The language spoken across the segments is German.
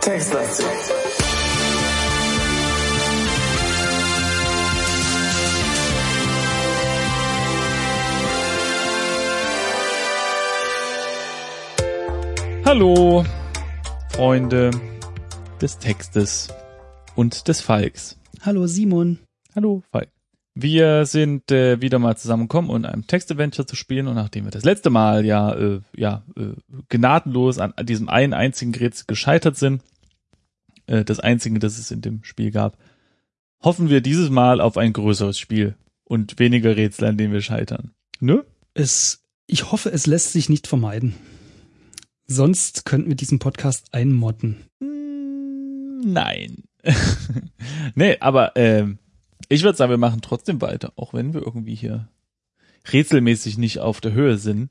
Textlastig. Hallo, Freunde des Textes und des Falks. Hallo Simon. Hallo, Falk. Wir sind äh, wieder mal zusammengekommen, um ein Textadventure zu spielen und nachdem wir das letzte Mal ja, äh, ja äh, gnadenlos an diesem einen einzigen Rätsel gescheitert sind, äh, das einzige, das es in dem Spiel gab, hoffen wir dieses Mal auf ein größeres Spiel und weniger Rätsel, an denen wir scheitern. Ne? Es, ich hoffe, es lässt sich nicht vermeiden. Sonst könnten wir diesen Podcast einmotten. Mm, Nein. nee, aber ähm, ich würde sagen, wir machen trotzdem weiter, auch wenn wir irgendwie hier rätselmäßig nicht auf der Höhe sind.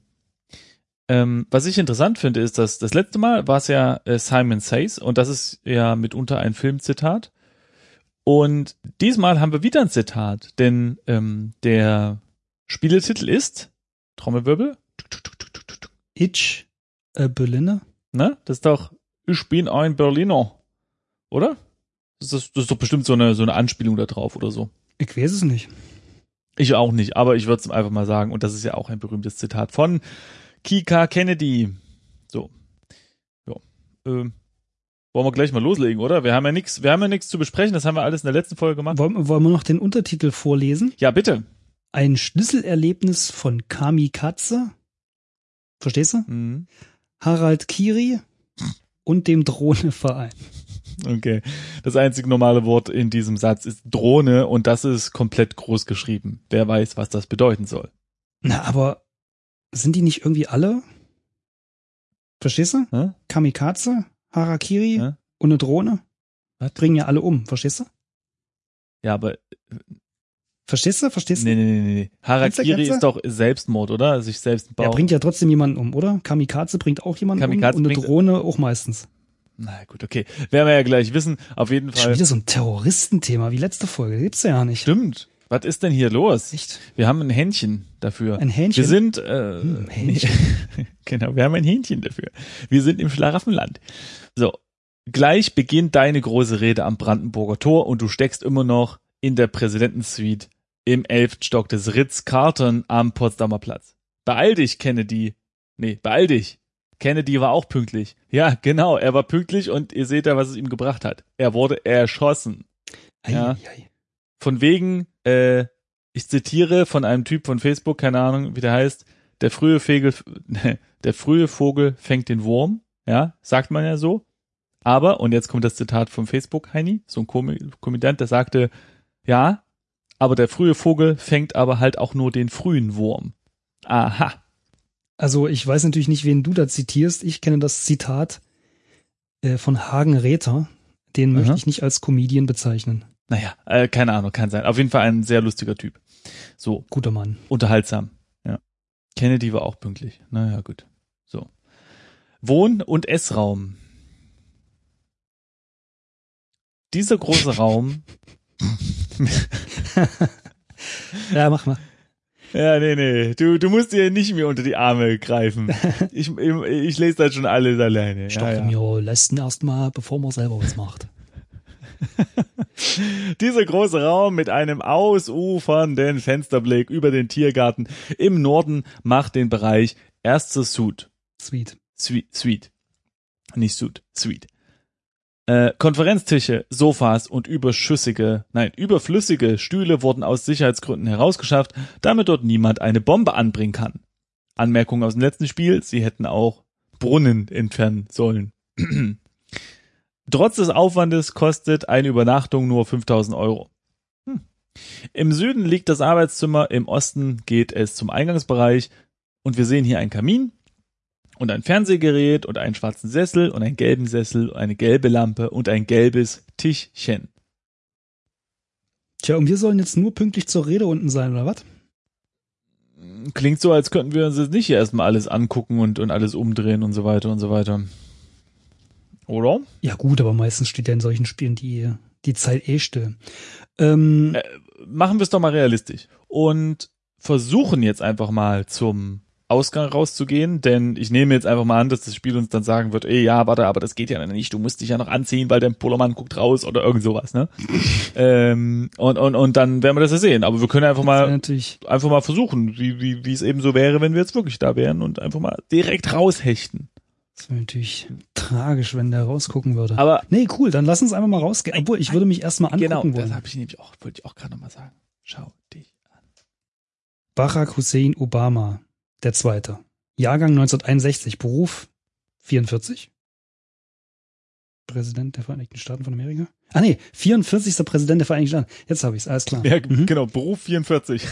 Ähm, was ich interessant finde, ist, dass das letzte Mal war es ja äh, Simon Says und das ist ja mitunter ein Filmzitat. Und diesmal haben wir wieder ein Zitat, denn ähm, der Spieletitel ist Trommelwirbel, Ich, äh, Berliner? ne? Das ist doch Ich bin ein Berliner, oder? Das ist, das ist doch bestimmt so eine so eine Anspielung da drauf oder so. Ich weiß es nicht. Ich auch nicht, aber ich würde es einfach mal sagen. Und das ist ja auch ein berühmtes Zitat von Kika Kennedy. So. Ja. Ähm, wollen wir gleich mal loslegen, oder? Wir haben ja nichts, wir haben ja nichts zu besprechen, das haben wir alles in der letzten Folge gemacht. Wollen, wollen wir noch den Untertitel vorlesen? Ja, bitte. Ein Schlüsselerlebnis von Kamikaze. Verstehst du? Mhm. Harald Kiri und dem Drohneverein. Okay. Das einzige normale Wort in diesem Satz ist Drohne und das ist komplett groß geschrieben. Wer weiß, was das bedeuten soll. Na, aber sind die nicht irgendwie alle? Verstehst du? Hä? Kamikaze, Harakiri Hä? und eine Drohne Was? bringen ja alle um. Verstehst du? Ja, aber Verstehst du? Verstehst du? nee, nee, nee, nee. Harakiri ist doch Selbstmord, oder? Sich selbst Er bauen. bringt ja trotzdem jemanden um, oder? Kamikaze bringt auch jemanden Kamikaze um und eine Drohne auch meistens. Na gut, okay. Werden wir ja gleich wissen. Auf jeden Schon Fall. wieder so ein Terroristenthema wie letzte Folge. Gibt's ja nicht. Stimmt. Was ist denn hier los? Echt? Wir haben ein Hähnchen dafür. Ein Hähnchen? Wir sind, äh, Hm, Hähnchen. genau, wir haben ein Hähnchen dafür. Wir sind im Schlaraffenland. So, gleich beginnt deine große Rede am Brandenburger Tor und du steckst immer noch in der Präsidentensuite im elften Stock des Ritz-Carlton am Potsdamer Platz. Beeil dich, Kennedy. Nee, beeil dich. Kennedy war auch pünktlich. Ja, genau, er war pünktlich und ihr seht ja, was es ihm gebracht hat. Er wurde erschossen. Ja. Ei. Von wegen, äh, ich zitiere von einem Typ von Facebook, keine Ahnung, wie der heißt, der frühe Vogel, der frühe Vogel fängt den Wurm, ja, sagt man ja so. Aber, und jetzt kommt das Zitat vom Facebook, Heini, so ein Komödiant, der sagte, ja, aber der frühe Vogel fängt aber halt auch nur den frühen Wurm. Aha. Also ich weiß natürlich nicht, wen du da zitierst. Ich kenne das Zitat äh, von Hagen Räther. Den Aha. möchte ich nicht als Comedian bezeichnen. Naja, äh, keine Ahnung, kann sein. Auf jeden Fall ein sehr lustiger Typ. So, Guter Mann. unterhaltsam. Ja. Kennedy war auch pünktlich. Naja, gut. So. Wohn- und Essraum. Dieser große Raum. Ja, mach mal. Ja, nee, nee. Du, du musst dir nicht mehr unter die Arme greifen. Ich, ich, ich lese das schon alles alleine. Stopp Ja, ja. mir letzten erstmal, bevor man selber was macht. Dieser große Raum mit einem ausufernden Fensterblick über den Tiergarten im Norden macht den Bereich erster Suit. Sweet. Suite, Suite. Nicht Suit, Suite. Äh, Konferenztische, Sofas und überschüssige, nein, überflüssige Stühle wurden aus Sicherheitsgründen herausgeschafft, damit dort niemand eine Bombe anbringen kann. Anmerkung aus dem letzten Spiel, sie hätten auch Brunnen entfernen sollen. Trotz des Aufwandes kostet eine Übernachtung nur 5000 Euro. Hm. Im Süden liegt das Arbeitszimmer, im Osten geht es zum Eingangsbereich und wir sehen hier einen Kamin und ein Fernsehgerät und einen schwarzen Sessel und einen gelben Sessel, und eine gelbe Lampe und ein gelbes Tischchen. Tja, und wir sollen jetzt nur pünktlich zur Rede unten sein, oder was? Klingt so, als könnten wir uns jetzt nicht erstmal alles angucken und, und alles umdrehen und so weiter und so weiter. Oder? Ja gut, aber meistens steht ja in solchen Spielen die, die Zeit eh still. Ähm, Äh, machen wir es doch mal realistisch und versuchen jetzt einfach mal zum Ausgang rauszugehen, denn ich nehme jetzt einfach mal an, dass das Spiel uns dann sagen wird, ey, ja, warte, aber das geht ja nicht, du musst dich ja noch anziehen, weil dein Pullermann guckt raus oder irgend sowas, ne? ähm, und, und, und dann werden wir das ja sehen, aber wir können einfach Das mal, einfach mal versuchen, wie, wie, wie es eben so wäre, wenn wir jetzt wirklich da wären und einfach mal direkt raushechten. das wär natürlich tragisch, wenn der rausgucken würde. Aber nee, cool, dann lass uns einfach mal rausgehen. Obwohl, ich würde mich erstmal angucken genau, das wollen. habe ich nämlich auch, wollte ich auch gerade nochmal sagen. Schau dich an. Barack Hussein Obama, der Zweite. Jahrgang 1961, Beruf 44. Präsident der Vereinigten Staaten von Amerika. Ah nee, 44. Präsident der Vereinigten Staaten. Jetzt habe ich's, alles klar. Ja, Mhm. genau, Beruf 44.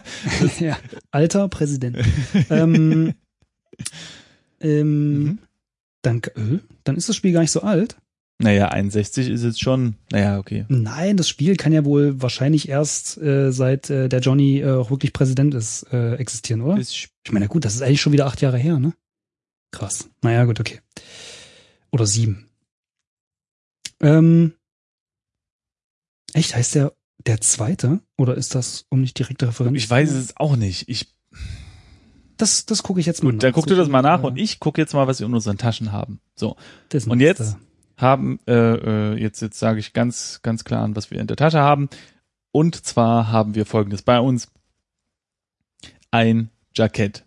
ja, alter Präsident. ähm, ähm, Mhm. dann, äh, dann ist das Spiel gar nicht so alt. Naja, 61 ist jetzt schon, naja, okay. Nein, das Spiel kann ja wohl wahrscheinlich erst äh, seit äh, der Johnny äh, auch wirklich Präsident ist, äh, existieren, oder? Ist Ich meine, gut, das ist eigentlich schon wieder acht Jahre her, ne? Krass. Naja, gut, okay. Oder sieben. Ähm, echt, heißt der der zweite? Oder ist das um nicht direkte Referenz? Ich weiß es auch nicht. Ich, Das, das gucke ich jetzt mal gut, dann guck du das mal nach und ich. gucke jetzt mal, was wir in unseren Taschen haben. So, Das und jetzt? Haben, äh, äh, jetzt, jetzt sage ich ganz, ganz klar an, was wir in der Tasche haben. Und zwar haben wir folgendes bei uns. Ein Jackett.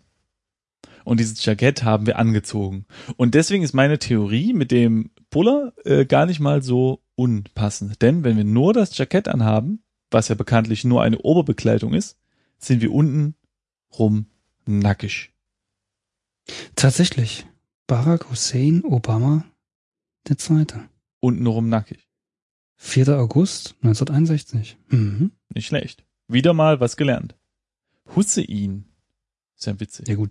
Und dieses Jackett haben wir angezogen. Und deswegen ist meine Theorie mit dem Puller äh, gar nicht mal so unpassend. Denn wenn wir nur das Jackett anhaben, was ja bekanntlich nur eine Oberbekleidung ist, sind wir unten rum nackig. Tatsächlich. Barack Hussein Obama der Zweite. Unten rum nackig. 4. August 1961. Mhm. Nicht schlecht. Wieder mal was gelernt. Hussein. Ist ja witzig. Ja gut,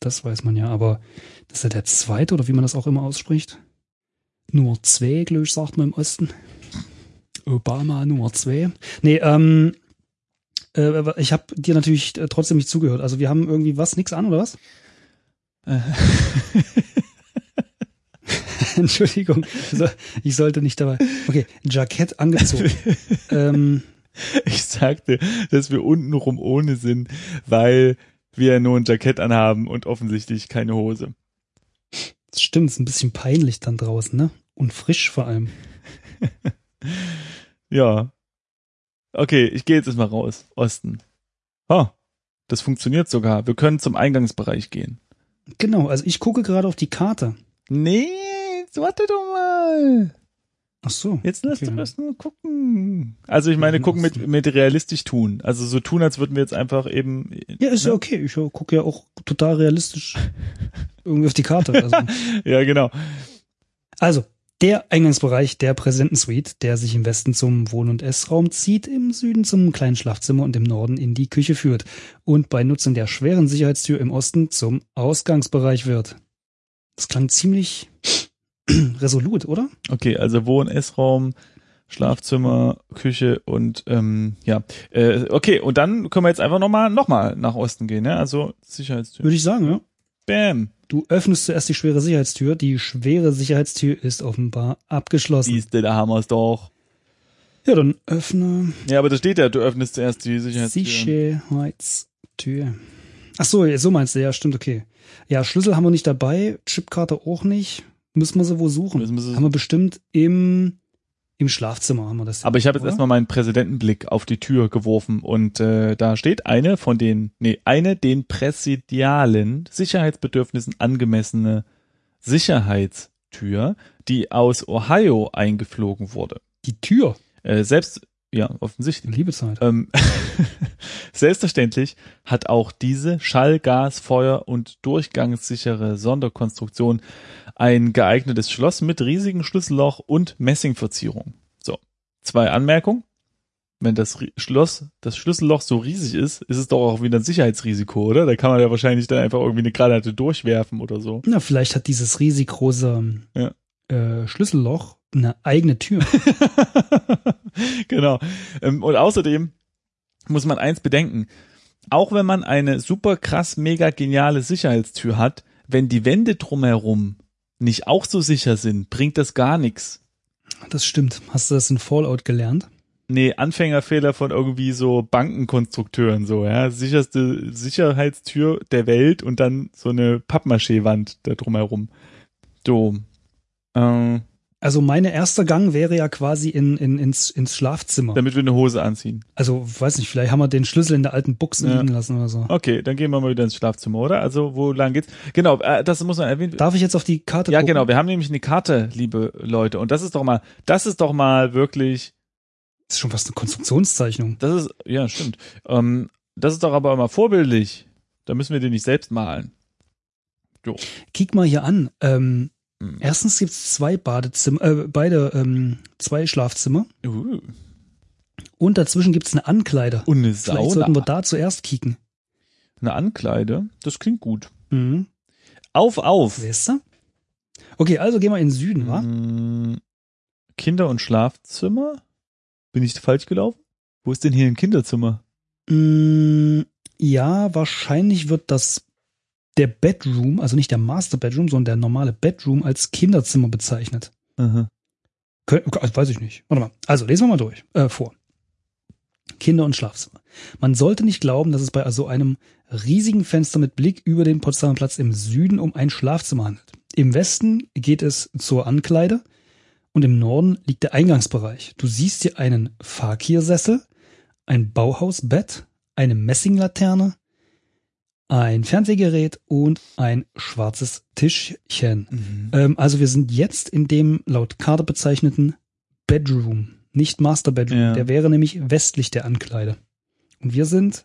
das weiß man ja, aber das ist ja der Zweite oder wie man das auch immer ausspricht. Nummer zwei, glaube ich, sagt man im Osten. Obama Nummer zwei. Nee, ähm, äh, ich habe dir natürlich trotzdem nicht zugehört. Also wir haben irgendwie was, nix an oder was? Entschuldigung, so, ich sollte nicht dabei. Okay, Jackett angezogen. ähm, Ich sagte, dass wir untenrum ohne sind, weil wir nur ein Jackett anhaben und offensichtlich keine Hose. das stimmt, ist ein bisschen peinlich dann draußen, ne? Und frisch vor allem. Ja. Okay, ich gehe jetzt erstmal raus. Osten. Oh, das funktioniert sogar. Wir können zum Eingangsbereich gehen. Genau, also ich gucke gerade auf die Karte. Nee, jetzt warte doch mal. Ach so. Jetzt lass okay. doch erst mal gucken. Also ich meine, gucken mit, mit realistisch tun. Also so tun, als würden wir jetzt einfach eben. Ja, ist ja ne? okay. Ich gucke ja auch total realistisch irgendwie auf die Karte. Also, Ja, genau. also der Eingangsbereich der Präsidentensuite, der sich im Westen zum Wohn- und Essraum zieht, im Süden zum kleinen Schlafzimmer und im Norden in die Küche führt und bei Nutzung der schweren Sicherheitstür im Osten zum Ausgangsbereich wird. Das klang ziemlich resolut, oder? Okay, also Wohn-, Essraum, Schlafzimmer, Küche und ähm, ja. Äh, okay, und dann können wir jetzt einfach nochmal noch mal nach Osten gehen, ne? Also Sicherheitstür. Würde ich sagen, ja. Bam. Du öffnest zuerst die schwere Sicherheitstür. Die schwere Sicherheitstür ist offenbar abgeschlossen. Siehste, da haben wir es doch. Ja, dann öffne Ja, aber da steht ja, du öffnest zuerst die Sicherheitstür. Sicherheitstür. Ach so, so meinst du, ja, stimmt, okay. Ja, Schlüssel haben wir nicht dabei, Chipkarte auch nicht. Müssen wir sie wo suchen? Müssen wir sie- haben wir bestimmt im, im Schlafzimmer haben wir das. Aber ich habe jetzt erstmal meinen Präsidentenblick auf die Tür geworfen und äh, da steht eine von den, nee, eine den präsidialen Sicherheitsbedürfnissen angemessene Sicherheitstür, die aus Ohio eingeflogen wurde. Die Tür. Äh, selbst, ja, offensichtlich. Liebe Zeit. Ähm, selbstverständlich hat auch diese Schall-, Gas-, Feuer- und durchgangssichere Sonderkonstruktion ein geeignetes Schloss mit riesigem Schlüsselloch und Messingverzierung. So, zwei Anmerkungen. Wenn das Schloss, das Schlüsselloch so riesig ist, ist es doch auch wieder ein Sicherheitsrisiko, oder? Da kann man ja wahrscheinlich dann einfach irgendwie eine Granate durchwerfen oder so. Na, vielleicht hat dieses riesig große Ja. äh, Schlüsselloch eine eigene Tür. genau. Ähm, Und außerdem muss man eins bedenken. Auch wenn man eine super krass, mega geniale Sicherheitstür hat, wenn die Wände drumherum nicht auch so sicher sind, bringt das gar nichts. Das stimmt. Hast du das in Fallout gelernt? Nee, Anfängerfehler von irgendwie so Bankenkonstrukteuren so, ja. Sicherste Sicherheitstür der Welt und dann so eine Pappmaché-Wand da drumherum. So. Äh, Also mein erster Gang wäre ja quasi in, in, ins, ins Schlafzimmer. damit wir eine Hose anziehen. Also, weiß nicht, vielleicht haben wir den Schlüssel in der alten Buchse Ja. liegen lassen oder so. Okay, dann gehen wir mal wieder ins Schlafzimmer, oder? Also, wo lang geht's? Genau, äh, das muss man erwähnen. Darf ich jetzt auf die Karte Ja, gucken? genau. Wir haben nämlich eine Karte, liebe Leute. Und das ist doch mal, das ist doch mal wirklich, Das ist schon fast eine Konstruktionszeichnung. das ist, ja, stimmt. Ähm, das ist doch aber immer vorbildlich. Da müssen wir den nicht selbst malen. Kick mal hier an. Ähm, Hm. erstens gibt's zwei Badezimmer, äh, beide, ähm, zwei Schlafzimmer. Uh, Und dazwischen gibt's eine Ankleide. und eine Vielleicht sollten wir Sauna. da zuerst kicken. Eine Ankleide. Das klingt gut. Mhm. Auf, auf. Weißt du? Okay, also gehen wir in den Süden, wa? Mm, Kinder- und Schlafzimmer? Bin ich falsch gelaufen? Wo ist denn hier ein Kinderzimmer? Mm, ja, wahrscheinlich wird das der Bedroom, also nicht der Master Bedroom, sondern der normale Bedroom als Kinderzimmer bezeichnet. Aha. Kön also weiß ich nicht. Warte mal. Also lesen wir mal durch. Äh, vor. Kinder- und Schlafzimmer. Man sollte nicht glauben, dass es bei so einem riesigen Fenster mit Blick über den Potsdamer Platz im Süden um ein Schlafzimmer handelt. Im Westen geht es zur Ankleide und im Norden liegt der Eingangsbereich. Du siehst hier einen Fakir-Sessel, ein Bauhausbett, eine Messinglaterne, ein Fernsehgerät und ein schwarzes Tischchen. Mhm. Ähm, also wir sind jetzt in dem laut Karte bezeichneten Bedroom, nicht Master Bedroom. Ja. Der wäre nämlich westlich der Ankleide. Und wir sind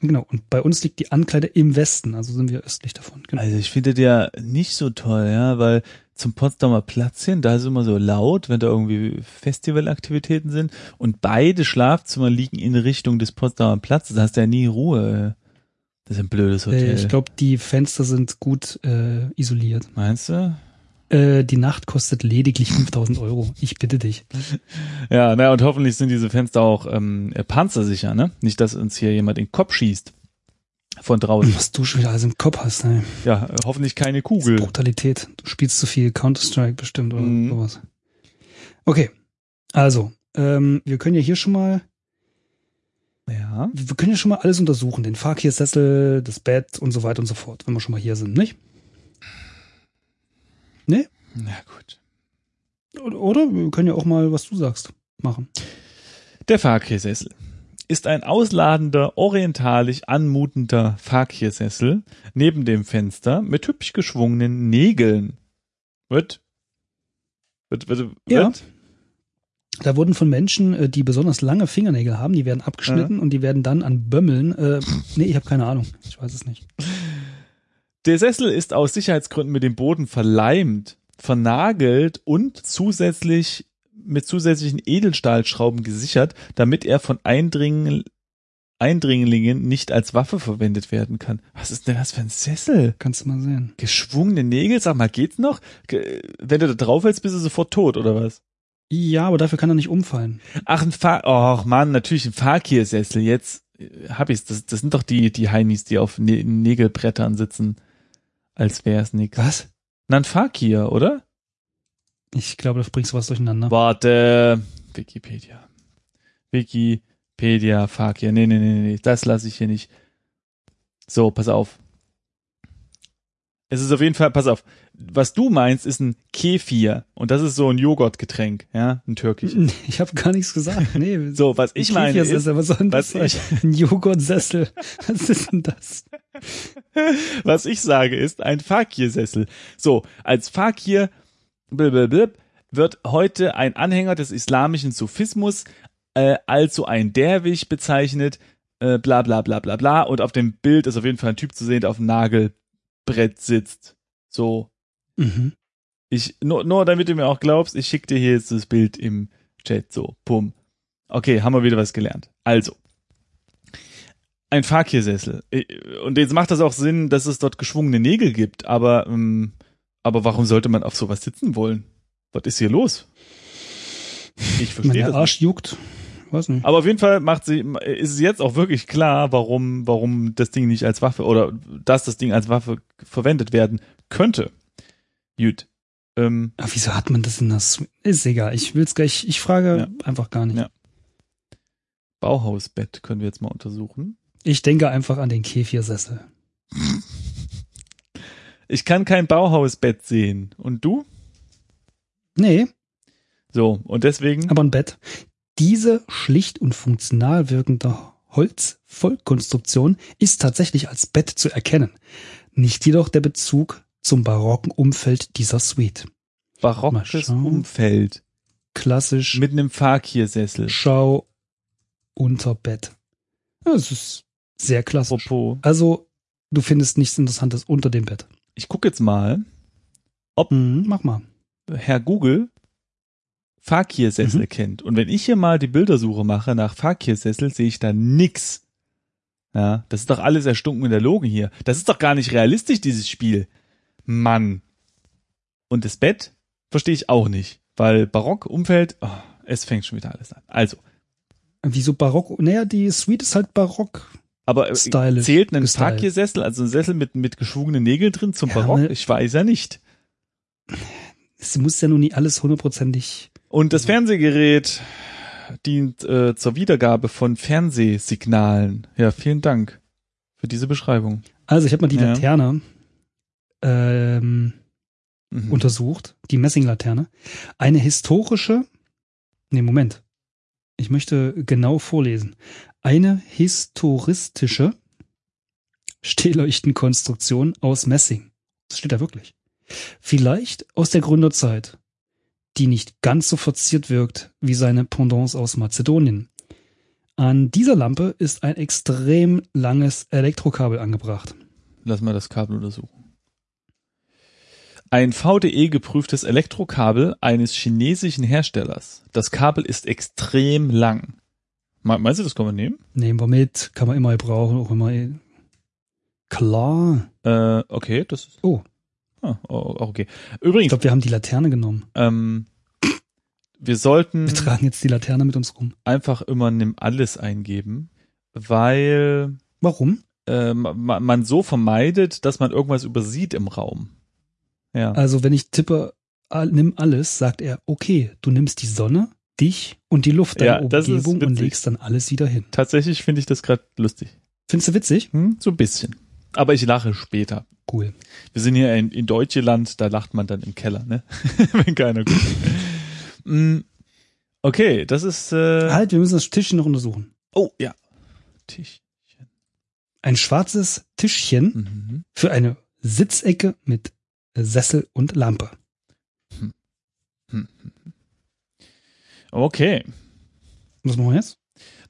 Genau, und bei uns liegt die Ankleide im Westen, also sind wir östlich davon. Genau. Also ich finde der nicht so toll, ja, weil zum Potsdamer Platz hin, da ist immer so laut, wenn da irgendwie Festivalaktivitäten sind und beide Schlafzimmer liegen in Richtung des Potsdamer Platzes, da hast du ja nie Ruhe. Das ist ein blödes Äh, Hotel. ich glaube, die Fenster sind gut äh, isoliert. Meinst du? Äh, die Nacht kostet lediglich 5000 Euro. Ich bitte dich. Ja, na und hoffentlich sind diese Fenster auch ähm, äh, panzersicher, ne? Nicht, dass uns hier jemand in den Kopf schießt. Von draußen. Was du schon wieder alles im Kopf hast, ey. Ja, hoffentlich keine Kugel. Brutalität. Du spielst zu viel Counter-Strike bestimmt oder Mhm. sowas. Okay. Also, ähm, wir können ja hier schon mal, Ja. wir können ja schon mal alles untersuchen. Den Fakir-Sessel, das Bett und so weiter und so fort, wenn wir schon mal hier sind, nicht? Ne? Na gut. Oder, oder wir können ja auch mal, was du sagst, machen. Der Fakir-Sessel ist ein ausladender, orientalisch anmutender Fakir-Sessel neben dem Fenster mit hübsch geschwungenen Nägeln. Wird? Wird, wird, wird? Ja. Da wurden von Menschen, äh, die besonders lange Fingernägel haben, die werden abgeschnitten und die werden dann an Bömmeln, äh, nee, ich habe keine Ahnung, ich weiß es nicht. Der Sessel ist aus Sicherheitsgründen mit dem Boden verleimt, vernagelt und zusätzlich mit zusätzlichen Edelstahlschrauben gesichert, damit er von Eindringl Eindringlingen nicht als Waffe verwendet werden kann. Was ist denn das für ein Sessel? Kannst du mal sehen. Geschwungene Nägel, sag mal, geht's noch? Wenn du da drauf hältst, bist du sofort tot, oder was? Ja, aber dafür kann er nicht umfallen. Ach, ein Fa Och Mann, natürlich ein Fakir-Sessel. Jetzt äh, hab ich's. Das, das sind doch die, die Heinis, die auf Nä Nägelbrettern sitzen. Als wär's nix. Was? Na, ein Fakir, oder? Ich glaube, da bringst du was durcheinander. Warte. Wikipedia. Wikipedia, Fakir. Nee, nee, nee, nee, das lasse ich hier nicht. So, pass auf. Es ist auf jeden Fall, pass auf. Was du meinst, ist ein Kefir. Und das ist so ein Joghurtgetränk, ja, ein türkisch. Ich habe gar nichts gesagt. Nee, So, was ich meine ist, Kefir-Sessel, was was sein? Ein Joghurtsessel. Was ist denn das? was ich sage, ist ein Fakir-Sessel. So, als Fakir blablabla, wird heute ein Anhänger des islamischen Sufismus äh, also ein Derwisch bezeichnet, äh, bla bla bla bla bla. Und auf dem Bild ist auf jeden Fall ein Typ zu sehen, der auf dem Nagelbrett sitzt. So, Mhm. ich, nur, nur damit du mir auch glaubst, ich schicke dir hier jetzt das Bild im Chat. So, pum. Okay, haben wir wieder was gelernt. Also, ein Fakir-Sessel. Äh, Und jetzt macht das auch Sinn, dass es dort geschwungene Nägel gibt, aber, ähm, aber warum sollte man auf sowas sitzen wollen? Was ist hier los? Ich verstehe der das. Arsch Nicht. juckt, weiß nicht. Aber auf jeden Fall macht sie, ist es jetzt auch wirklich klar, warum, warum das Ding nicht als Waffe oder dass das Ding als Waffe verwendet werden könnte. Gut. Ähm, Aber wieso hat man das in der? Ist egal. Ich will's gleich, ich frage Ja. einfach gar nicht. Ja. Bauhausbett können wir jetzt mal untersuchen. Ich denke einfach an den Kefirsessel. Ich kann kein Bauhausbett sehen. Und du? Nee, So, und deswegen, aber ein Bett. Diese schlicht und funktional wirkende Holzvollkonstruktion ist tatsächlich als Bett zu erkennen. Nicht jedoch der Bezug zum barocken Umfeld dieser Suite. Barockes. Umfeld Klassisch mit einem Fakirsessel. Schau unter Bett. Ja, Es ist sehr klassisch. Apropos, Also, du findest nichts Interessantes unter dem Bett. Ich gucke jetzt mal, Mhm, mach mal. Herr Google Fakirsessel Mhm. kennt. Und wenn ich hier mal die Bildersuche mache nach Fakirsessel, sehe ich da nix. Ja, das ist doch alles erstunken in der Logen hier. Das ist doch gar nicht realistisch, dieses Spiel. Mann. Und das Bett verstehe ich auch nicht, weil Barock, Umfeld, oh, es fängt schon wieder alles an. Also, Wieso barock? Naja, die Suite ist halt barock. Aber äh, Stylisch zählt ein. Fakirsessel, also ein Sessel mit, mit geschwungenen Nägeln drin zum Ja, Barock? ne- Ich weiß ja nicht. Es muss ja nun nie alles hundertprozentig. Und das Fernsehgerät dient äh, zur Wiedergabe von Fernsehsignalen. Ja, vielen Dank für diese Beschreibung. Also, ich habe mal die Ja. Laterne ähm, Mhm. untersucht, die Messinglaterne. Eine historische, nee, Moment. Ich möchte genau vorlesen. Eine historistische Stehleuchtenkonstruktion aus Messing. Das steht da wirklich. Vielleicht aus der Gründerzeit, die nicht ganz so verziert wirkt wie seine Pendants aus Mazedonien. An dieser Lampe ist ein extrem langes Elektrokabel angebracht. Lass mal das Kabel untersuchen. Ein VDE geprüftes Elektrokabel eines chinesischen Herstellers. Das Kabel ist extrem lang. Me- Meinst du, das kann man nehmen? Nehmen wir mit, kann man immer gebrauchen, auch immer. Klar. Äh, okay, das ist. Oh. Ah, oh, okay. Ich Übrigens, glaube, wir haben die Laterne genommen. ähm, wir sollten Wir tragen jetzt die Laterne mit uns rum. einfach immer nimm alles eingeben, weil Warum? äh, ma- man so vermeidet, dass man irgendwas übersieht im Raum. Ja. Also, wenn ich tippe, nimm alles, sagt er, okay, du nimmst die Sonne, dich und die Luft deiner Ja, Umgebung und legst dann alles wieder hin. Tatsächlich finde ich das gerade lustig. Findest du witzig? Hm? So ein bisschen. Aber ich lache später. Cool. Wir sind hier in, in Deutschland, da lacht man dann im Keller, ne? Wenn keiner guckt. Mm, okay, das ist. Äh, Halt, wir müssen das Tischchen noch untersuchen. oh, ja. Tisch. Ein schwarzes Tischchen Mhm. für eine Sitzecke mit Sessel und Lampe. Okay. Was machen wir jetzt?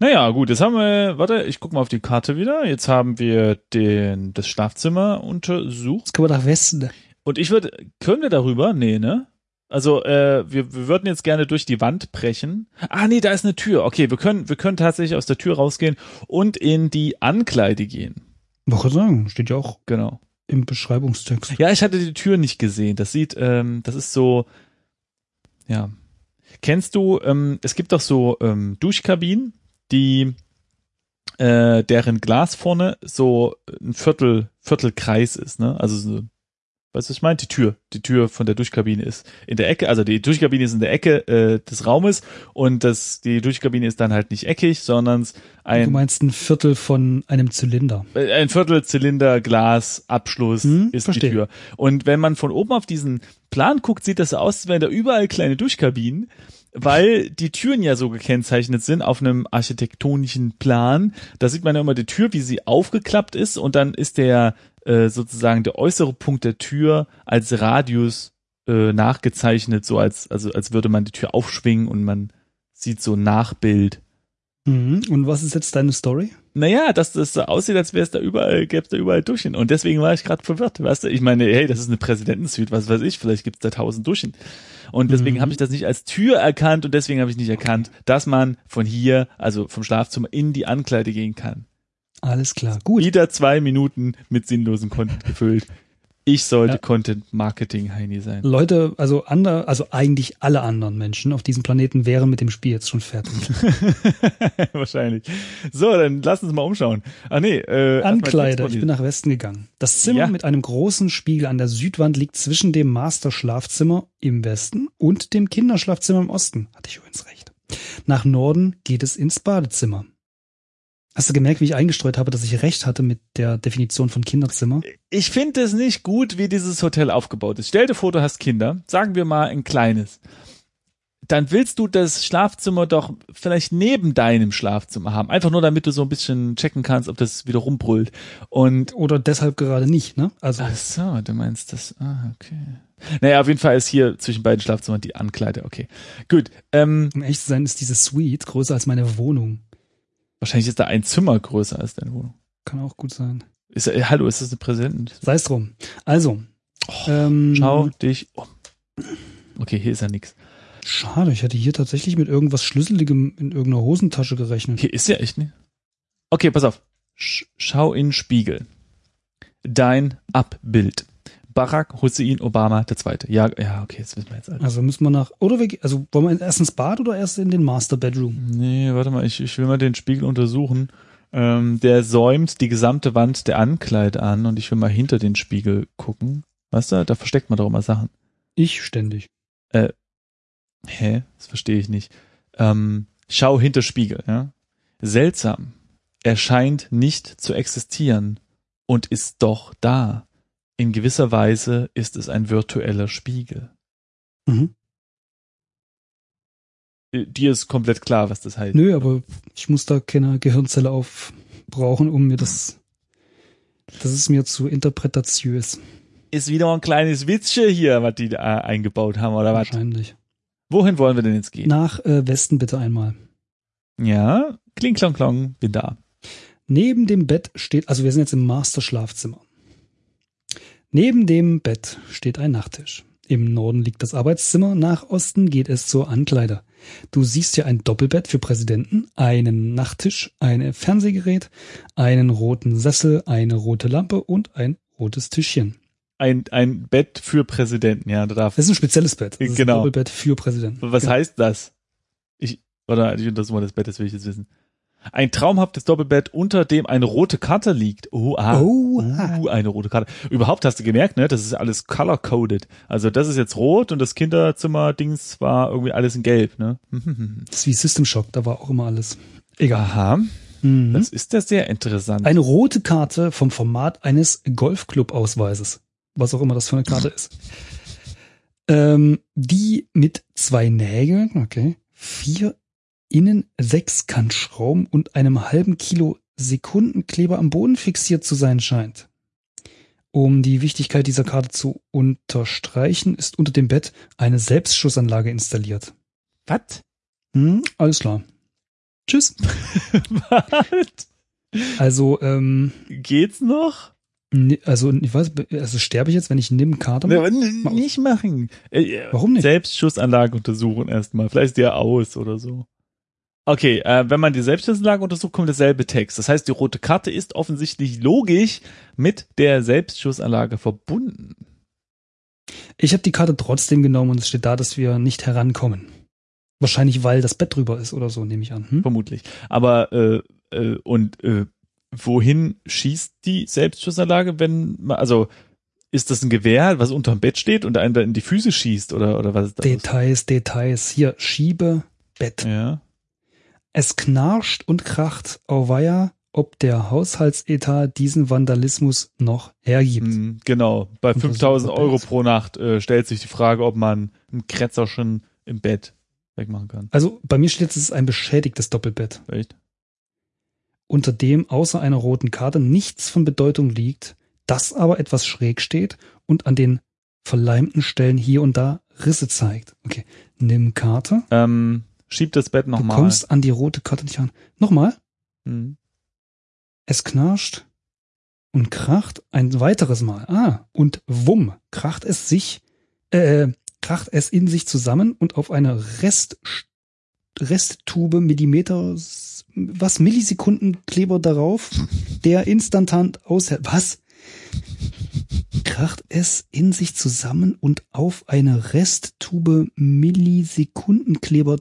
Naja, gut, jetzt haben wir, warte, ich guck mal auf die Karte wieder. Jetzt haben wir den, das Schlafzimmer untersucht. Jetzt können wir nach Westen. Und ich würde, können wir darüber? Nee, ne? Also, äh, wir, wir würden jetzt gerne durch die Wand brechen. Ah, nee, da ist eine Tür. Okay, wir können, wir können tatsächlich aus der Tür rausgehen und in die Ankleide gehen. Wollte sagen, steht ja auch Genau. Im Beschreibungstext. Ja, ich hatte die Tür nicht gesehen. Das sieht, ähm, das ist so, ja. Kennst du, ähm, es gibt doch so ähm, Duschkabinen, die äh, deren Glas vorne so ein Viertel, Viertelkreis ist, ne? Also so, weißt du, was ich meine? Die Tür, die Tür von der Duschkabine ist in der Ecke, also die Duschkabine ist in der Ecke äh, des Raumes und das, die Duschkabine ist dann halt nicht eckig, sondern Du ein, meinst ein Viertel von einem Zylinder. äh, ein Viertelzylinder Glas Abschluss Hm, ist verstehe. die Tür. Und wenn man von oben auf diesen Plan guckt, sieht das aus, als wären da überall kleine Duschkabinen, weil die Türen ja so gekennzeichnet sind auf einem architektonischen Plan. Da sieht man ja immer die Tür, wie sie aufgeklappt ist und dann ist der äh, sozusagen der äußere Punkt der Tür als Radius äh, nachgezeichnet, so als also als würde man die Tür aufschwingen und man sieht so ein Nachbild. Mhm. Und was ist jetzt deine Story? Naja, dass das so aussieht, als wäre es da überall, gäbe es da überall Duschen. Und deswegen war ich gerade verwirrt, weißt du? Ich meine, hey, das ist eine Präsidentensuite, was weiß ich, vielleicht gibt es da tausend Duschen. Und deswegen Mhm. habe ich das nicht als Tür erkannt und deswegen habe ich nicht erkannt, dass man von hier, also vom Schlafzimmer, in die Ankleide gehen kann. Alles klar. Gut. Wieder zwei Minuten mit sinnlosen Content gefüllt. Ich sollte Ja. Content-Marketing-Heini sein. Leute, also andere, also eigentlich alle anderen Menschen auf diesem Planeten wären mit dem Spiel jetzt schon fertig. Wahrscheinlich. So, dann lass uns mal umschauen. Ah nee, äh. Text Ich bin nach Westen gegangen. Das Zimmer Ja. mit einem großen Spiegel an der Südwand liegt zwischen dem Masterschlafzimmer im Westen und dem Kinderschlafzimmer im Osten. Hatte ich übrigens recht. Nach Norden geht es ins Badezimmer. Hast du gemerkt, wie ich eingestreut habe, dass ich recht hatte mit der Definition von Kinderzimmer? Ich finde es nicht gut, wie dieses Hotel aufgebaut ist. Stell dir vor, du hast Kinder, sagen wir mal ein kleines. Dann willst du das Schlafzimmer doch vielleicht neben deinem Schlafzimmer haben. Einfach nur, damit du so ein bisschen checken kannst, ob das wieder rumbrüllt. Und Oder deshalb gerade nicht, ne? Also, Ach so, du meinst das. Ah, okay. Naja, auf jeden Fall ist hier zwischen beiden Schlafzimmern die Ankleide. Okay. Gut. Ähm, um ehrlich zu sein, ist diese Suite größer als meine Wohnung. Wahrscheinlich ist da ein Zimmer größer als deine Wohnung. Kann auch gut sein. Ist, äh, hallo, ist das eine Präsent? Sei es drum. Also, ähm, Schau dich um. Okay, hier ist ja nix. Schade, ich hätte hier tatsächlich mit irgendwas Schlüsseligem in irgendeiner Hosentasche gerechnet. Hier ist ja echt nicht. Okay, pass auf. Sch schau in den Spiegel. Dein Abbild. Barack Hussein Obama der Zweite. Ja, ja, okay, das wissen wir jetzt alles. Also müssen wir nach, oder wir, also wollen wir erst ins Bad oder erst in den Master Bedroom? Nee, warte mal, ich, ich will mal den Spiegel untersuchen. Ähm, der säumt die gesamte Wand der Ankleid an und ich will mal hinter den Spiegel gucken. Weißt du, da versteckt man doch immer Sachen. Ich ständig. Hä? Das verstehe ich nicht. Ähm, schau hinter Spiegel, ja. Seltsam. Er scheint nicht zu existieren und ist doch da. In gewisser Weise ist es ein virtueller Spiegel. Mhm. Äh, Dir ist komplett klar, was das heißt. Nö, aber ich muss da keine Gehirnzelle aufbrauchen, um mir das, das ist mir zu interpretatiös. Ist wieder mal ein kleines Witzchen hier, was die da eingebaut haben, oder was? Wahrscheinlich. Wohin wollen wir denn jetzt gehen? Nach äh, Westen bitte einmal. Ja, kling, klong, klong, bin da. Neben dem Bett steht, also wir sind jetzt im Master-Schlafzimmer. Neben dem Bett steht ein Nachttisch. Im Norden liegt das Arbeitszimmer, nach Osten geht es zur Ankleider. Du siehst hier ein Doppelbett für Präsidenten, einen Nachttisch, ein Fernsehgerät, einen roten Sessel, eine rote Lampe und ein rotes Tischchen. Ein, ein Bett für Präsidenten, ja, da darf. Das ist ein spezielles Bett. Das Genau. ein Doppelbett für Präsidenten. Was Genau. heißt das? Ich, oder ich untersuche mal das Bett, das will ich jetzt wissen. Ein traumhaftes Doppelbett, unter dem eine rote Karte liegt. Oh, ah. Oh, Uh, eine rote Karte. Überhaupt hast du gemerkt, ne? Das ist alles color-coded. Also das ist jetzt rot und das Kinderzimmer-Dings war irgendwie alles in gelb, ne? Das ist wie System Shock, da war auch immer alles. Egal. Aha. Mhm. Das ist ja sehr interessant. Eine rote Karte vom Format eines Golfclub-Ausweises. Was auch immer das für eine Karte ist. Ähm, die mit zwei Nägeln, okay, vier innen Sechskantschrauben und einem halben Kilo Sekundenkleber am Boden fixiert zu sein scheint. Um die Wichtigkeit dieser Karte zu unterstreichen, ist unter dem Bett eine Selbstschussanlage installiert. Was? Hm, alles klar. Tschüss. Was? Also, ähm, Geht's noch? Also, ich weiß, also sterbe ich jetzt, wenn ich nimm Karte mache? Nicht machen. Äh, Warum nicht? Selbstschussanlage untersuchen erstmal. Vielleicht ist die ja aus oder so. Okay, äh, wenn man die Selbstschussanlage untersucht, kommt derselbe Text. Das heißt, die rote Karte ist offensichtlich logisch mit der Selbstschussanlage verbunden. Ich habe die Karte trotzdem genommen und es steht da, dass wir nicht herankommen. Wahrscheinlich, weil das Bett drüber ist oder so, nehme ich an. Hm? Vermutlich. Aber äh, äh, und äh, wohin schießt die Selbstschussanlage, wenn man, also ist das ein Gewehr, was unterm Bett steht und einen da in die Füße schießt oder oder was ist das? Details, Details. Hier, Schiebe, Bett. Ja. Es knarscht und kracht, auweia, ob der Haushaltsetat diesen Vandalismus noch hergibt. Hm, Genau, bei Und das 5000 ist Euro pro Nacht äh, stellt sich die Frage, ob man einen Kretzer schon im Bett wegmachen kann. Also bei mir steht jetzt, es ist ein beschädigtes Doppelbett, Echt? unter dem außer einer roten Karte nichts von Bedeutung liegt, das aber etwas schräg steht und an den verleimten Stellen hier und da Risse zeigt. Okay, nimm Karte. Ähm, schieb das Bett Du nochmal. kommst an die rote Karte nicht an. Nochmal. Hm. Es knarscht und kracht ein weiteres Mal. Ah, und wumm, kracht es sich, äh, kracht es in sich zusammen und auf eine Rest, Resttube Millimeter, was, Millisekundenkleber darauf, der instantan aushält. Was? kracht es in sich zusammen und auf eine Resttube Millisekundenkleber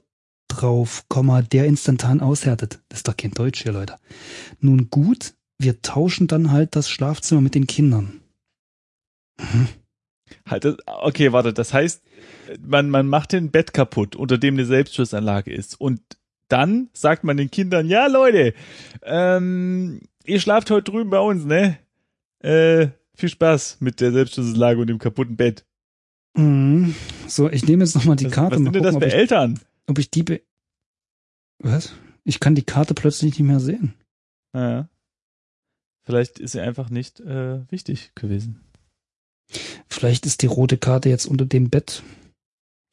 drauf, Komma, der instantan aushärtet. Das ist doch kein Deutsch hier, Leute. Nun gut, wir tauschen dann halt das Schlafzimmer mit den Kindern. Mhm. Halt, okay, warte, das heißt, man, man macht den Bett kaputt, unter dem eine Selbstschussanlage ist. Und dann sagt man den Kindern, ja Leute, ähm, ihr schlaft heute drüben bei uns, ne? Äh, viel Spaß mit der Selbstschussanlage und dem kaputten Bett. Mhm. So, ich nehme jetzt nochmal die was, Karte. was sind denn das ich, Eltern? Ob ich die... Be was? Ich kann die Karte plötzlich nicht mehr sehen. Ja. Vielleicht ist sie einfach nicht äh, wichtig gewesen. Vielleicht ist die rote Karte jetzt unter dem Bett,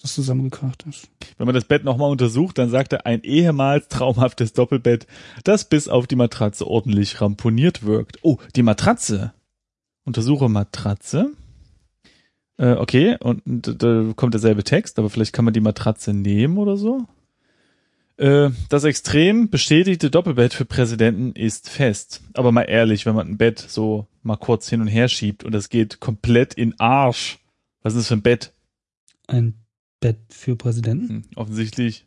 das zusammengekracht ist. Wenn man das Bett nochmal untersucht, dann sagt er ein ehemals traumhaftes Doppelbett, das bis auf die Matratze ordentlich ramponiert wirkt. Oh, die Matratze. Untersuche Matratze. Äh, okay, und, und da kommt derselbe Text, aber vielleicht kann man die Matratze nehmen oder so. Äh, das extrem bestätigte Doppelbett für Präsidenten ist fest. Aber mal ehrlich, wenn man ein Bett so mal kurz hin und her schiebt und es geht komplett in Arsch. Was ist das für ein Bett? Ein Bett für Präsidenten? Hm, offensichtlich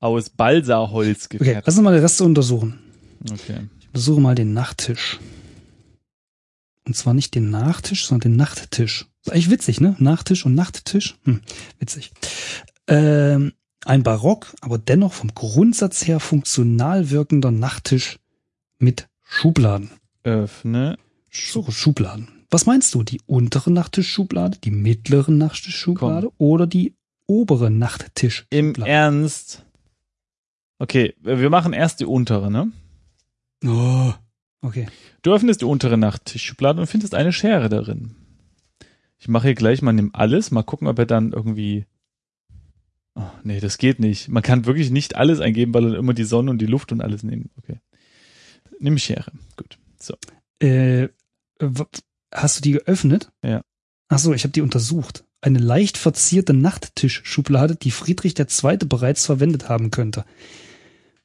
aus Balsaholz Okay, gefärbt. lass uns mal die Reste untersuchen. Okay. Ich untersuche mal den Nachttisch. Und zwar nicht den Nachtisch, sondern den Nachttisch. Ist eigentlich witzig, ne? Nachtisch und Nachttisch. Hm, witzig. Ähm, ein barock, aber dennoch vom Grundsatz her funktional wirkender Nachttisch mit Schubladen. Öffne. So, Schubladen. Was meinst du? Die untere Nachttischschublade, die mittlere Nachttischschublade oder die obere Nachttischschublade? Im Ernst. Okay, wir machen erst die untere, ne? Oh. Okay. Du öffnest die untere Nachttischschublade und findest eine Schere darin. Ich mache hier gleich mal nimm alles, mal gucken, ob er dann irgendwie. Oh, nee, das geht nicht. Man kann wirklich nicht alles eingeben, weil er immer die Sonne und die Luft und alles nehmen. Okay. Nimm Schere. Gut. So. Äh, hast du die geöffnet? Ja. Ach so, ich habe die untersucht. Eine leicht verzierte Nachttischschublade, die Friedrich II. bereits verwendet haben könnte.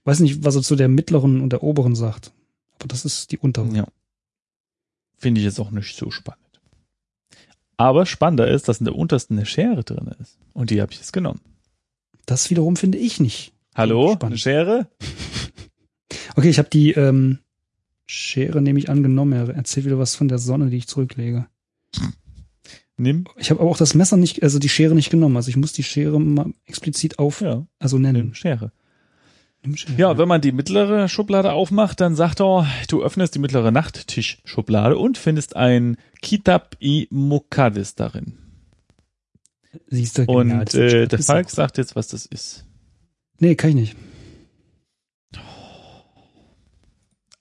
Weiß nicht, was er zu der mittleren und der oberen sagt. Aber das ist die untere. Ja. Finde ich jetzt auch nicht so spannend. Aber spannender ist, dass in der untersten eine Schere drin ist. Und die habe ich jetzt genommen. Das wiederum finde ich nicht. Hallo? Spannend. Eine Schere? Okay, ich habe die ähm, Schere nämlich angenommen. Er erzählt wieder was von der Sonne, die ich zurücklege. Nimm. Ich habe aber auch das Messer nicht, also die Schere nicht genommen. Also ich muss die Schere mal explizit auf, Ja, also nennen. Schere. Ja, wenn man die mittlere Schublade aufmacht, dann sagt er, du öffnest die mittlere Nachttischschublade und findest ein Kitab i Muqaddis darin. Siehst du, genial, Und äh, der. Falk sagt jetzt, was das ist. Nee, kann ich nicht.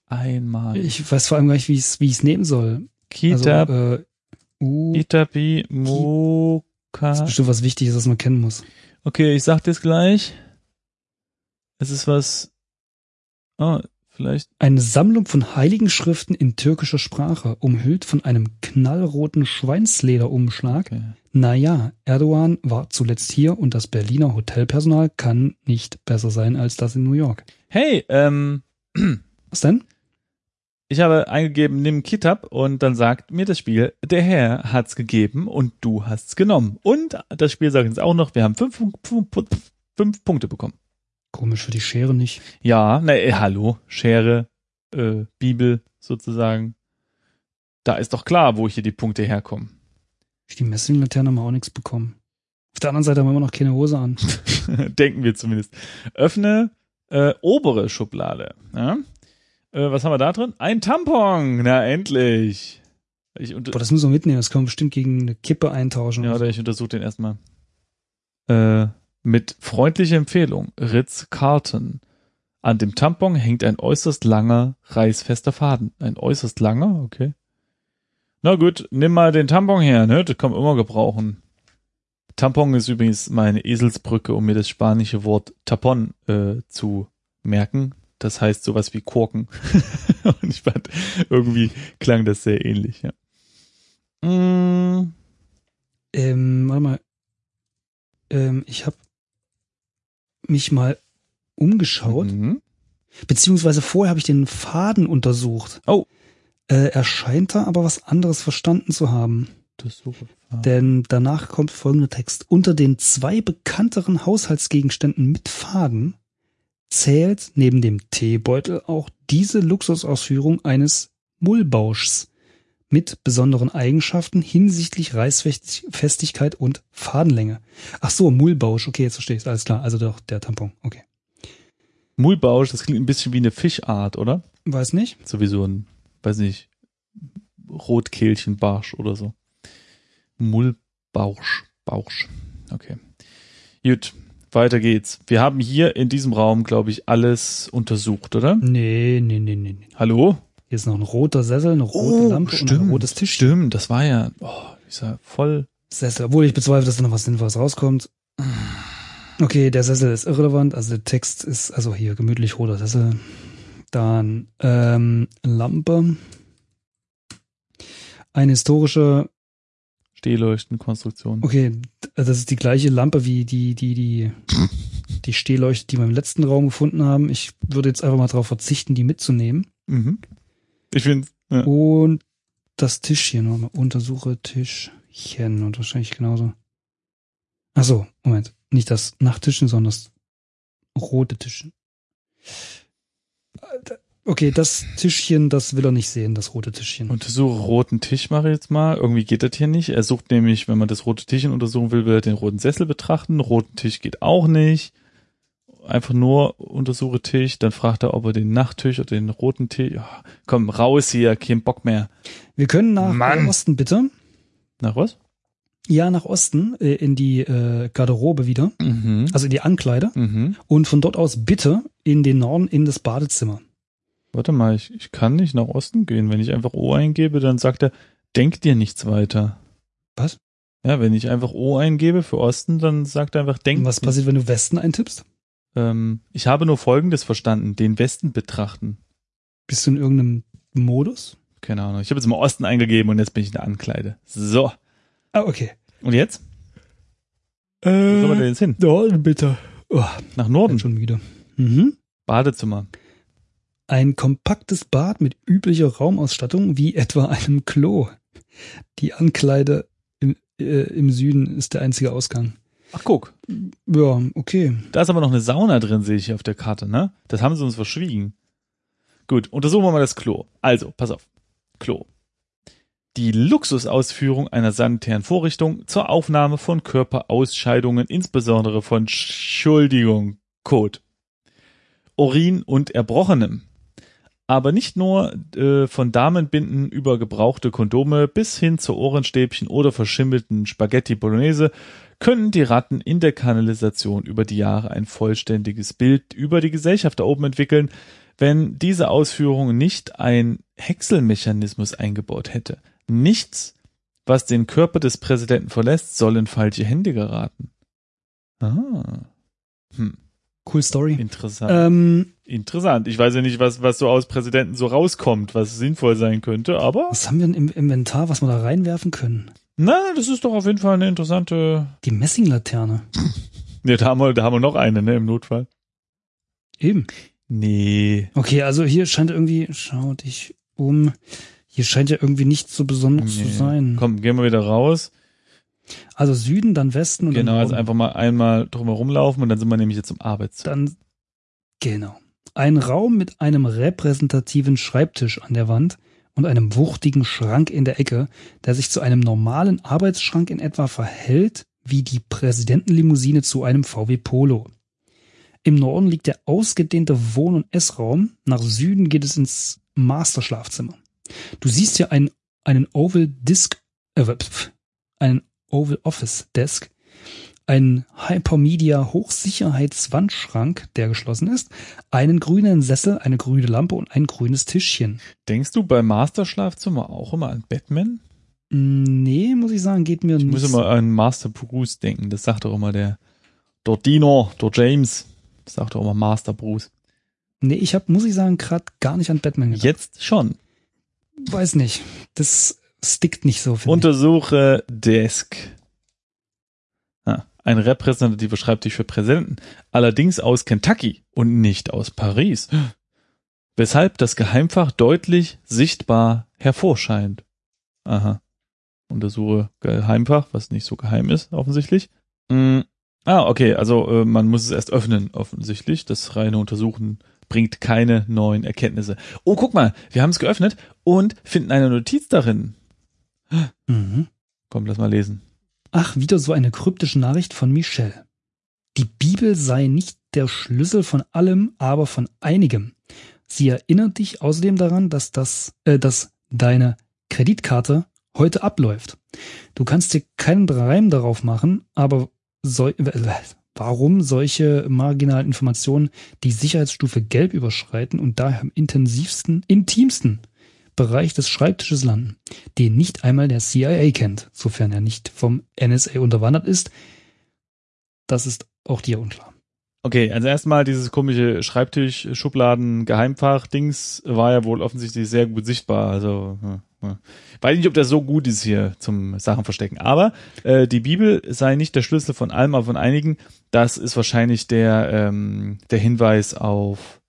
Einmal. Ich weiß vor allem gar nicht, wie ich es wie ich's nehmen soll. Kitab, Also, äh, uh, Kitab i das ist bestimmt was Wichtiges, was man kennen muss. Okay, ich sag das gleich. Es ist was. Ah, vielleicht. Eine Sammlung von heiligen Schriften in türkischer Sprache, umhüllt von einem knallroten Schweinslederumschlag. Okay. Naja, Erdogan war zuletzt hier und das Berliner Hotelpersonal kann nicht besser sein als das in New York. Hey, ähm, Was denn? ich habe eingegeben, nimm Kitab und dann sagt mir das Spiel, der Herr hat's gegeben und du hast's genommen. Und das Spiel sagt uns auch noch, wir haben fünf, fünf, fünf Punkte bekommen. Komisch für die Schere nicht. Ja, na, äh, hallo, Schere, äh, Bibel sozusagen. Da ist doch klar, wo hier die Punkte herkommen. Die Messinglaterne haben wir auch nichts bekommen. Auf der anderen Seite haben wir immer noch keine Hose an. Denken wir zumindest. Öffne äh, obere Schublade. Ja? Äh, was haben wir da drin? Ein Tampon. Na endlich. Ich Boah, das müssen wir mitnehmen. Das können wir bestimmt gegen eine Kippe eintauschen. ja, oder ich untersuche den erstmal. Äh, mit freundlicher Empfehlung. Ritz Carton. An dem Tampon hängt ein äußerst langer, reißfester Faden. Ein äußerst langer? Okay. Na gut, nimm mal den Tampon her, ne? Das kann man immer gebrauchen. Tampon ist übrigens meine Eselsbrücke, um mir das spanische Wort Tapon äh, zu merken. Das heißt sowas wie Korken. Und ich fand, irgendwie klang das sehr ähnlich, ja. Mm, Ähm, warte mal. Ähm, ich habe mich mal umgeschaut. mhm. Beziehungsweise vorher habe ich den Faden untersucht. Oh. Äh, er scheint da aber was anderes verstanden zu haben. Denn danach kommt folgender Text. Unter den zwei bekannteren Haushaltsgegenständen mit Faden zählt neben dem Teebeutel auch diese Luxusausführung eines Mullbauschs mit besonderen Eigenschaften hinsichtlich Reißfestigkeit und Fadenlänge. Ach so, Mullbausch. Okay, jetzt verstehe ich es. Alles klar. Also doch der Tampon. Okay. Mulbausch, das klingt ein bisschen wie eine Fischart, oder? Weiß nicht. Sowieso ein, weiß nicht, Rotkehlchenbarsch oder so. Mullbausch, Bausch. Okay. Gut, weiter geht's. Wir haben hier in diesem Raum, glaube ich, alles untersucht, oder? Nee, nee, nee, nee. nee. Hallo? Hier ist noch ein roter Sessel, eine rote Lampe und ein rotes Tischchen. Stimmt, das war ja, oh, ja voll. Sessel, obwohl ich bezweifle, dass da noch was Sinnvolles rauskommt. Okay, der Sessel ist irrelevant, also der Text ist, also hier gemütlich roter Sessel. Dann ähm, Lampe. Eine historische, Stehleuchtenkonstruktion. okay, d- das ist die gleiche Lampe wie die, die, die, die Stehleuchte, die wir im letzten Raum gefunden haben. Ich würde jetzt einfach mal darauf verzichten, die mitzunehmen. Mhm. Ich finde, ja. Und das Tischchen, warte mal, untersuche Tischchen und wahrscheinlich genauso. Ach so, Moment. Nicht das Nachttischchen, sondern das rote Tischchen. Okay, das Tischchen, das will er nicht sehen, das rote Tischchen. Untersuche roten Tisch mache ich jetzt mal. Irgendwie geht das hier nicht. Er sucht nämlich, wenn man das rote Tischchen untersuchen will, will er den roten Sessel betrachten. Roten Tisch geht auch nicht. Einfach nur untersuche Tisch. Dann fragt er, ob er den Nachttisch oder den roten Tisch. Ja, komm, raus hier, kein Bock mehr. Wir können nach Mann. äh, Osten bitte. Nach was? Ja, nach Osten, äh, in die äh, Garderobe wieder, Mhm. also in die Ankleide. Mhm. Und von dort aus bitte in den Norden in das Badezimmer. Warte mal, ich, ich kann nicht nach Osten gehen. Wenn ich einfach O eingebe, dann sagt er, denk dir nichts weiter. Was? Ja, wenn ich einfach O eingebe für Osten, dann sagt er einfach, denk Und was passiert, wenn du Westen eintippst? Ähm, ich habe nur Folgendes verstanden, den Westen betrachten. Bist du in irgendeinem Modus? Keine Ahnung. Ich habe jetzt mal Osten eingegeben und jetzt bin ich in der Ankleide. So. Ah, okay. Und jetzt? Wo soll man denn jetzt hin? Norden bitte. Oh, Nach Norden. schon müde. Mhm. Badezimmer. Ein kompaktes Bad mit üblicher Raumausstattung wie etwa einem Klo. Die Ankleide im, äh, im Süden ist der einzige Ausgang. Ach, guck. Ja, okay. Da ist aber noch eine Sauna drin, sehe ich hier auf der Karte, ne? Das haben sie uns verschwiegen. Gut, untersuchen wir mal das Klo. Also, pass auf. Klo. Die Luxusausführung einer sanitären Vorrichtung zur Aufnahme von Körperausscheidungen, insbesondere von Entschuldigung, Kot, Urin und Erbrochenem. Aber nicht nur äh, von Damenbinden über gebrauchte Kondome bis hin zu Ohrenstäbchen oder verschimmelten Spaghetti Bolognese können die Ratten in der Kanalisation über die Jahre ein vollständiges Bild über die Gesellschaft da oben entwickeln, wenn diese Ausführung nicht ein Häckselmechanismus eingebaut hätte. Nichts, was den Körper des Präsidenten verlässt, soll in falsche Hände geraten. Ah. Hm, Cool Story. interessant. Ähm, Interessant. Ich weiß ja nicht, was, was so aus Präsidenten so rauskommt, was sinnvoll sein könnte, aber was haben wir denn im Inventar, was wir da reinwerfen können? na, das ist doch auf jeden Fall eine interessante. Die Messinglaterne. Ja, da haben wir, da haben wir noch eine, ne, im Notfall. Eben. Nee. Okay, also hier scheint irgendwie, schau dich um. Hier scheint ja irgendwie nicht so besonders zu nee. sein. Komm, gehen wir wieder raus. Also Süden, dann Westen und Genau, dann also einfach mal einmal drum herum laufen und dann sind wir nämlich jetzt im Arbeitszimmer. Dann, genau. Ein Raum mit einem repräsentativen Schreibtisch an der Wand und einem wuchtigen Schrank in der Ecke, der sich zu einem normalen Arbeitsschrank in etwa verhält, wie die Präsidentenlimousine zu einem VW Polo. Im Norden liegt der ausgedehnte Wohn- und Essraum, nach Süden geht es ins Masterschlafzimmer. Du siehst hier einen, einen Oval Disk, äh, einen Oval Office Desk, einen Hypermedia Hochsicherheitswandschrank, der geschlossen ist, einen grünen Sessel, eine grüne Lampe und ein grünes Tischchen. Denkst du beim Masterschlafzimmer auch immer an Batman? Nee, muss ich sagen, geht mir Ich nicht. muss immer an Master Bruce denken. Das sagt doch immer der, der Dino, der James. Das sagt doch immer Master Bruce. Nee, ich habe, muss ich sagen, gerade gar nicht an Batman gedacht. Jetzt schon. Weiß nicht. Das stickt nicht so, finde ich. Untersuche Desk. Ah, ein repräsentativer Schreibtisch für Präsidenten. Allerdings aus Kentucky und nicht aus Paris. Weshalb das Geheimfach deutlich sichtbar hervorscheint. Aha. Untersuche Geheimfach, was nicht so geheim ist, offensichtlich. Mm, ah, okay, also äh, man muss es erst öffnen, offensichtlich. Das reine Untersuchen bringt keine neuen Erkenntnisse. Oh, guck mal, wir haben es geöffnet und finden eine Notiz darin. Mhm. Komm, lass mal lesen. Ach, wieder so eine kryptische Nachricht von Michelle. Die Bibel sei nicht der Schlüssel von allem, aber von einigem. Sie erinnert dich außerdem daran, dass das, äh, dass deine Kreditkarte heute abläuft. Du kannst dir keinen Reim darauf machen, aber äh, warum solche marginalen Informationen die Sicherheitsstufe gelb überschreiten und daher im intensivsten, intimsten Bereich des Schreibtisches landen, den nicht einmal der CIA kennt, sofern er nicht vom NSA unterwandert ist. Das ist auch dir unklar. Okay, also erstmal dieses komische Schreibtisch, Schubladen, Geheimfach, Dings war ja wohl offensichtlich sehr gut sichtbar. Also hm, hm. weiß nicht, ob das so gut ist hier zum Sachen verstecken. Aber äh, die Bibel sei nicht der Schlüssel von allem, aber von einigen. Das ist wahrscheinlich der ähm, der Hinweis auf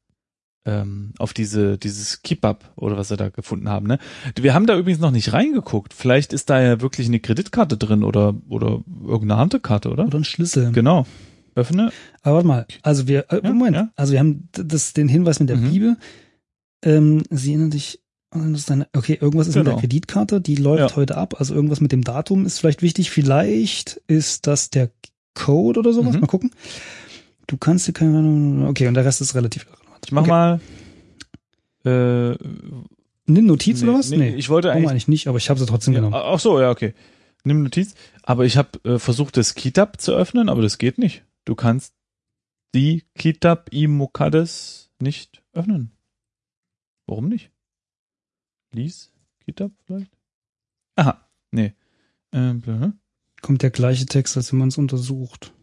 ähm, auf diese dieses Keep-up oder was wir da gefunden haben. Ne? Wir haben da übrigens noch nicht reingeguckt. Vielleicht ist da ja wirklich eine Kreditkarte drin oder oder irgendeine Handkarte, oder? Oder ein Schlüssel. Genau. Öffne. Aber warte mal, also wir, äh, Ja, Moment, ja. also wir haben das, den Hinweis mit der Mhm. Bibel. Ähm, sie erinnern deine, okay, irgendwas ist mit Genau. der Kreditkarte, die läuft Ja. heute ab, also irgendwas mit dem Datum ist vielleicht wichtig. Vielleicht ist das der Code oder sowas. Mhm. Mal gucken. Du kannst dir keine, okay, und der Rest ist relativ. Ich mach okay. mal. Äh, Nimm Notiz nee, oder was? nee, ich wollte Warum eigentlich. eigentlich nicht, aber ich habe sie trotzdem Ja, genommen. ach so, ja, okay. Nimm Notiz. Aber ich habe äh, versucht, das Kitab zu öffnen, aber das geht nicht. Du kannst die Kitab i Mukades nicht öffnen. Warum nicht? Lies Kitab vielleicht? Aha, nee. Ähm. Kommt der gleiche Text, als wenn man es untersucht.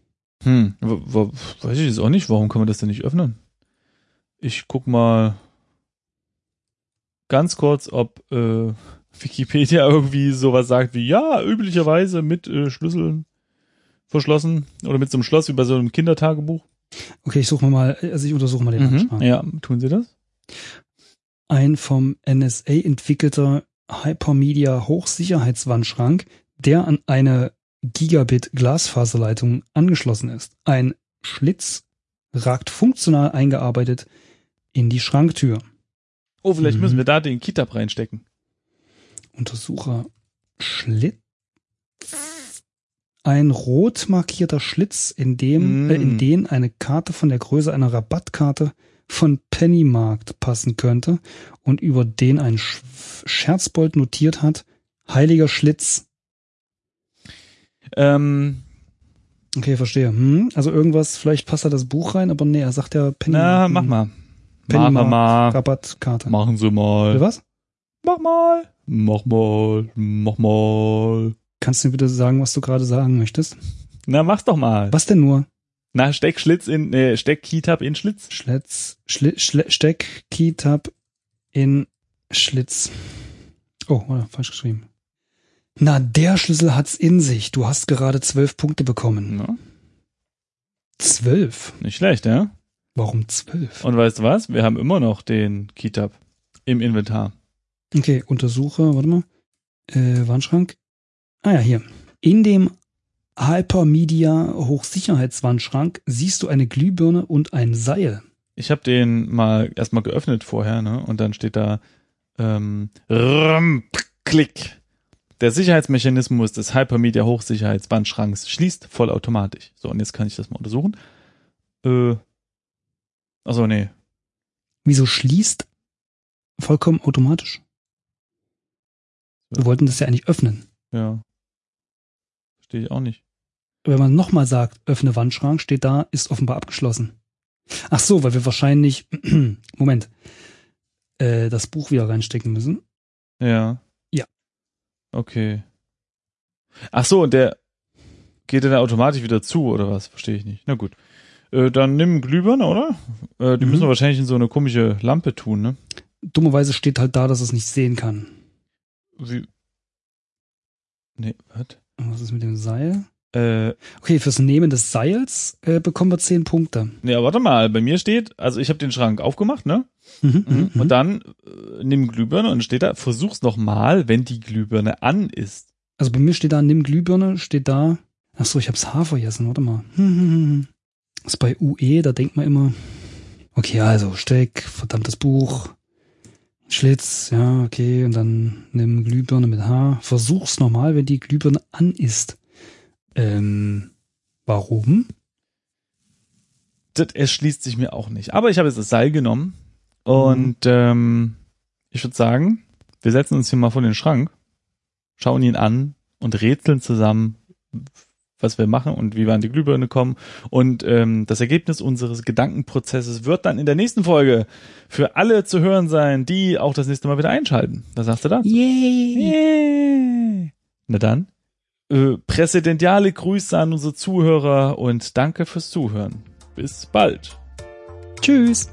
Hm, weiß ich jetzt auch nicht. Warum kann man das denn nicht öffnen? Ich guck mal ganz kurz, ob äh, Wikipedia irgendwie sowas sagt wie, ja, üblicherweise mit äh, Schlüsseln verschlossen oder mit so einem Schloss wie bei so einem Kindertagebuch. Okay, ich suche mal, also ich untersuche mal den Anschlag. Ja, tun sie das? ein vom NSA entwickelter Hypermedia Hochsicherheitswandschrank, der an eine Gigabit Glasfaserleitung angeschlossen ist. Ein Schlitz ragt funktional eingearbeitet in die Schranktür. Oh, vielleicht Mhm. müssen wir da den Kitab reinstecken. Untersucher Schlitz. Ein rot markierter Schlitz, in dem, Mm. äh, in den eine Karte von der Größe einer Rabattkarte von Pennymarkt passen könnte und über den ein Sch Scherzbold notiert hat, heiliger Schlitz. Ähm, Okay, verstehe. Hm, also irgendwas, vielleicht passt da das Buch rein, aber nee, er sagt ja Penny na, mach mal. Pennymarkt, Mach mal. Rabattkarte. Machen Sie mal. Oder was? Mach mal. Mach mal. Mach mal. Kannst du mir bitte sagen, was du gerade sagen möchtest? Na, mach's doch mal. Was denn nur? Na, steck Schlitz in, äh, steck Kitab in Schlitz. Schlitz, Schli, Schle, Steck, Keytab in Schlitz. Oh, warte, falsch geschrieben. Na, der Schlüssel hat's in sich. Du hast gerade zwölf Punkte bekommen. Ja, Zwölf? nicht schlecht, ja? Warum zwölf? Und weißt du was? Wir haben immer noch den Kitab im Inventar. Okay, untersuche, warte mal. Äh, Wandschrank. Ah ja, hier. In dem Hypermedia Hochsicherheitswandschrank siehst du eine Glühbirne und ein Seil. Ich habe den mal erstmal geöffnet vorher, ne? Und dann steht da ähm, rrm, Klick. Der Sicherheitsmechanismus des Hypermedia Hochsicherheitswandschranks schließt vollautomatisch. So, und jetzt kann ich das mal untersuchen. Äh, achso, nee. Wieso schließt vollkommen automatisch? Wir wollten das ja eigentlich öffnen. Ja. Verstehe ich auch nicht. wenn man nochmal sagt, öffne Wandschrank, steht da, ist offenbar abgeschlossen. Ach so, weil wir wahrscheinlich, Moment, äh, das Buch wieder reinstecken müssen. Ja. Ja. Okay. Ach so, und der geht dann automatisch wieder zu, oder was? Verstehe ich nicht. Na gut. Äh, dann nimm Glühbirne, oder? Äh, die Mhm. müssen wir wahrscheinlich in so eine komische Lampe tun, ne? Dummerweise steht halt da, dass es nicht sehen kann. Wie? Nee, was? Was ist mit dem Seil? Äh, Okay, fürs Nehmen des Seils äh, bekommen wir zehn Punkte. nee, aber warte mal, bei mir steht, also ich habe den Schrank aufgemacht, ne? Mhm, mhm, Und dann äh, nimm Glühbirne und steht da, versuch's noch mal, wenn die Glühbirne an ist. Also bei mir steht da, nimm Glühbirne, steht da. Ach so, ich hab's H vergessen, warte mal. Hm, hm, hm. Ist bei UE, da denkt man immer, okay, also Steck, verdammtes Buch, Schlitz, ja, okay, und dann nimm Glühbirne mit H. Versuch's nochmal, wenn die Glühbirne an ist. Ähm, warum? Das erschließt sich mir auch nicht. Aber ich habe jetzt das Seil genommen und mhm. ähm, ich würde sagen, wir setzen uns hier mal vor den Schrank, schauen ihn an und rätseln zusammen, was wir machen und wie wir an die Glühbirne kommen. Und ähm, das Ergebnis unseres Gedankenprozesses wird dann in der nächsten Folge für alle zu hören sein, die auch das nächste Mal wieder einschalten. Was sagst du da? Yay! Yay. Na dann, äh, präsidentiale Grüße an unsere Zuhörer und danke fürs Zuhören. Bis bald. Tschüss.